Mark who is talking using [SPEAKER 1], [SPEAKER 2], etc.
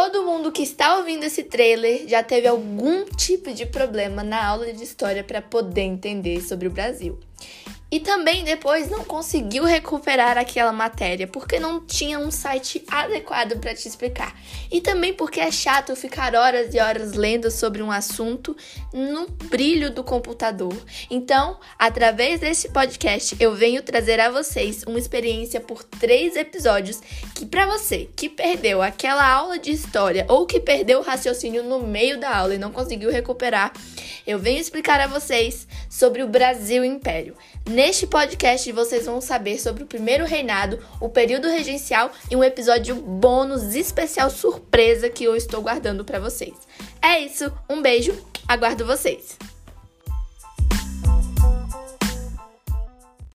[SPEAKER 1] Todo mundo que está ouvindo esse trailer já teve algum tipo de problema na aula de história para poder entender sobre o Brasil. E também depois não conseguiu recuperar aquela matéria porque não tinha um site adequado para te explicar. E também porque é chato ficar horas e horas lendo sobre um assunto no brilho do computador. Então, através desse podcast, eu venho trazer a vocês uma experiência por três episódios que para você que perdeu aquela aula de história ou que perdeu o raciocínio no meio da aula e não conseguiu recuperar, eu venho explicar a vocês sobre o Brasil Império. Neste podcast vocês vão saber sobre o primeiro reinado, o período regencial e um episódio bônus especial surpresa que eu estou guardando para vocês. É isso, um beijo, aguardo vocês.